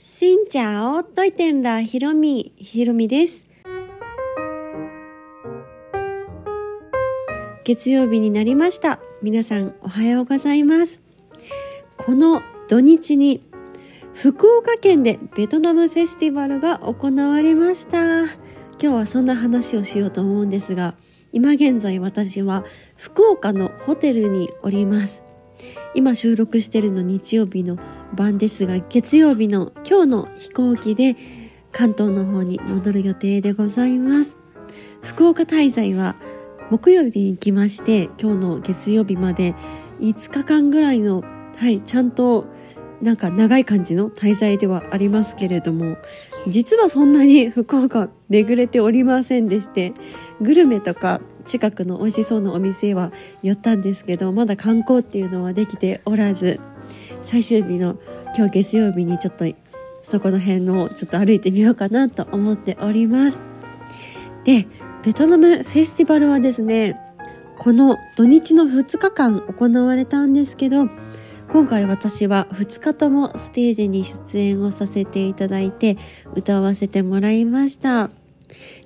しんちゃおといてんらひろみ、ひろみです。月曜日になりました。皆さんおはようございます。この土日に福岡県でベトナムフェスティバルが行われました。今日はそんな話をしようと思うんですが、今現在私は福岡のホテルにおります。今収録してるの日曜日の晩ですが、月曜日の今日の飛行機で関東の方に戻る予定でございます。福岡滞在は木曜日に来まして、今日の月曜日まで5日間ぐらいの、はい、ちゃんとなんか長い感じの滞在ではありますけれども、実はそんなに福岡巡れておりませんでして、グルメとか近くの美味しそうなお店は寄ったんですけど、まだ観光っていうのはできておらず、最終日の今日月曜日にちょっとそこの辺のちょっと歩いてみようかなと思っております。で、ベトナムフェスティバルはですね、この土日の2日間行われたんですけど、今回私は2日ともステージに出演をさせていただいて歌わせてもらいました。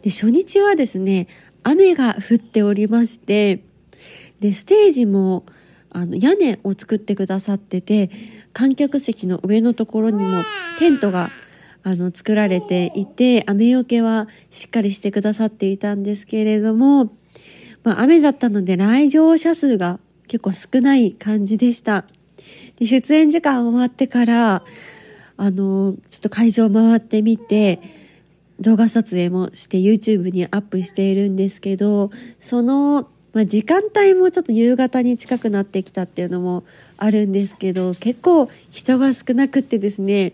で、初日はですね、雨が降っておりまして、で、ステージもあの屋根を作ってくださってて、観客席の上のところにもテントがあの作られていて、雨よけはしっかりしてくださっていたんですけれども、まあ雨だったので来場者数が結構少ない感じでした。で出演時間終わってから、あの、ちょっと会場回ってみて、動画撮影もして YouTube にアップしているんですけど、その、まあ、時間帯もちょっと夕方に近くなってきたっていうのもあるんですけど、結構人が少なくってですね、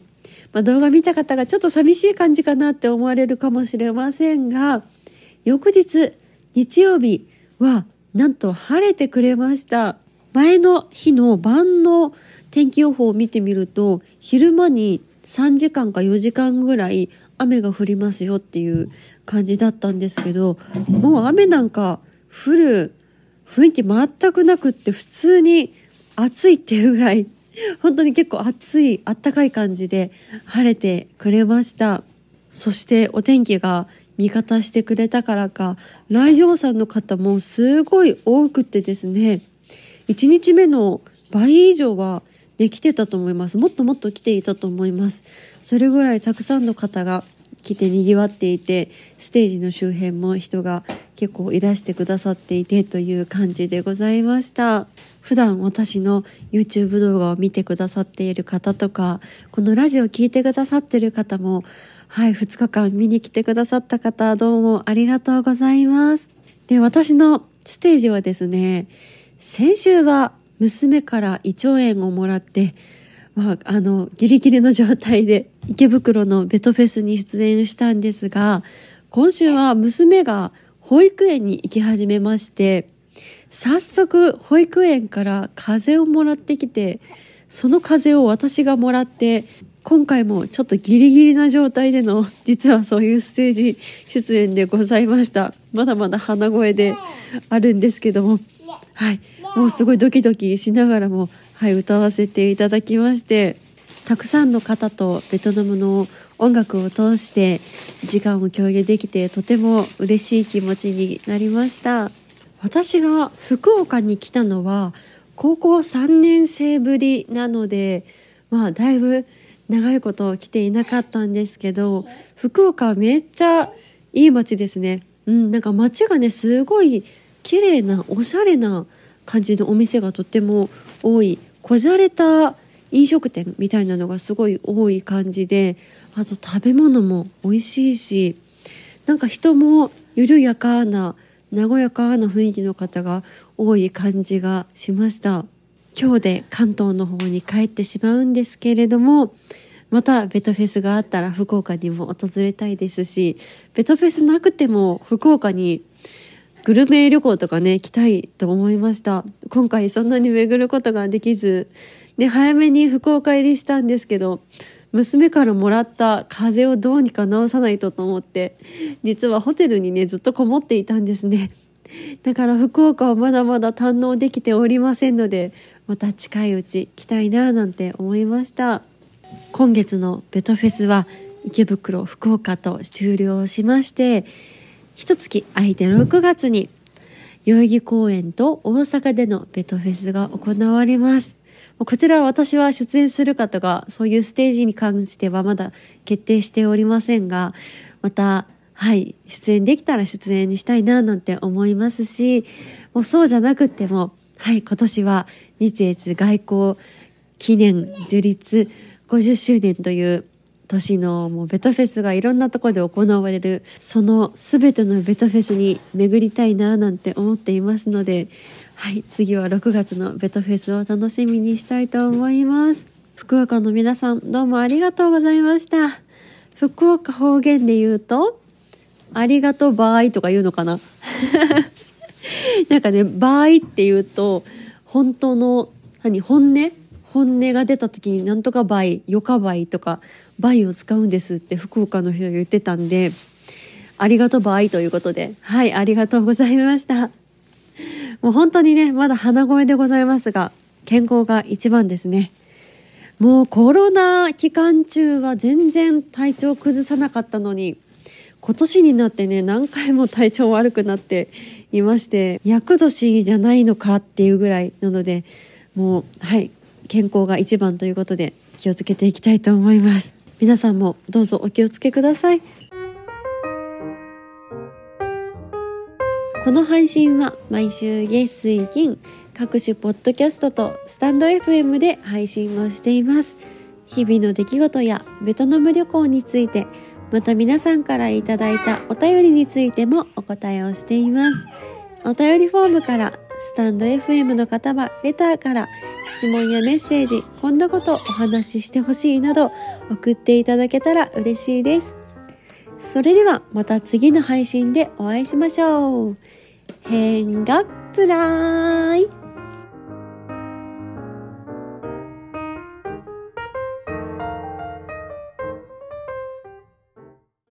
まあ、動画見た方がちょっと寂しい感じかなって思われるかもしれませんが、翌日、日曜日はなんと晴れてくれました。前の日の晩の天気予報を見てみると、昼間に3時間か4時間ぐらい雨が降りますよっていう感じだったんですけど、もう雨なんか降る雰囲気全くなくって普通に暑いっていうぐらい、本当に結構暑い、あったかい感じで晴れてくれました。そしてお天気が味方してくれたからか、来場者の方もすごい多くてですね、1日目の倍以上はできてたと思います。もっともっと来ていたと思います。それぐらいたくさんの方が来て賑わっていて、ステージの周辺も人が結構いらしてくださっていてという感じでございました。普段私の YouTube 動画を見てくださっている方とか、このラジオを聞いてくださっている方も、はい、2日間見に来てくださった方、どうもありがとうございます。で、私のステージはですね、先週は娘から胃腸炎をもらって、まあ、あの、ギリギリの状態で池袋のベトフェスに出演したんですが、今週は娘が保育園に行き始めまして、早速保育園から風邪をもらってきて、その風邪を私がもらって、今回もちょっとギリギリな状態での、実はそういうステージ出演でございました。まだまだ鼻声であるんですけども、はい。もうすごいドキドキしながらも、はい、歌わせていただきまして、たくさんの方とベトナムの音楽を通して時間を共有できてとても嬉しい気持ちになりました。私が福岡に来たのは高校3年生ぶりなので、まあだいぶ長いこと来ていなかったんですけど、福岡はめっちゃいい街ですね。うん、なんか街がね、すごい綺麗なおしゃれな感じのお店がとっても多い。こじゃれた飲食店みたいなのがすごい多い感じであと食べ物も美味しいしなんか人も緩やかな和やかな雰囲気の方が多い感じがしました。今日で関東の方に帰ってしまうんですけれどもまたベトフェスがあったら福岡にも訪れたいですしベトフェスなくても福岡にグルメ旅行とかね、来たいと思いました。今回そんなに巡ることができず、で、早めに福岡入りしたんですけど、娘からもらった風邪をどうにか治さないとと思って、実はホテルにね、ずっとこもっていたんですね。だから福岡はまだまだ堪能できておりませんので、また近いうち来たいなぁなんて思いました。今月のベトフェスは池袋福岡と終了しまして一月空いて6月に代々木公園と大阪でのベトフェスが行われます。こちら私は出演するかとかそういうステージに関してはまだ決定しておりませんがまたはい出演できたら出演にしたいななんて思いますしもうそうじゃなくてもはい今年は日越外交記念樹立50周年という年のもうベトフェスがいろんなとこで行われるその全てのベトフェスに巡りたいななんて思っていますのではい次は6月のベトフェスを楽しみにしたいと思います。福岡の皆さんどうもありがとうございました。福岡方言で言うとありがとう場合とか言うのかな？なんかね場合って言うと本当の何本音？本音が出た時になんとか倍、よか倍とか倍を使うんですって福岡の人が言ってたんで、ありがとう倍ということで、はい、ありがとうございました。もう本当にね、まだ鼻声でございますが、健康が一番ですね。もうコロナ期間中は全然体調崩さなかったのに、今年になってね、何回も体調悪くなっていまして、厄年じゃないのかっていうぐらいなので、もう、はい、健康が一番ということで気をつけていきたいと思います。皆さんもどうぞお気をつけください。この配信は毎週月水金各種ポッドキャストとスタンド FM で配信をしています。日々の出来事やベトナム旅行についてまた皆さんからいただいたお便りについてもお答えをしています。お便りフォームからスタンド FM の方はレターから質問やメッセージ、こんなことお話ししてほしいなど送っていただけたら嬉しいです。それではまた次の配信でお会いしましょう。変がプライ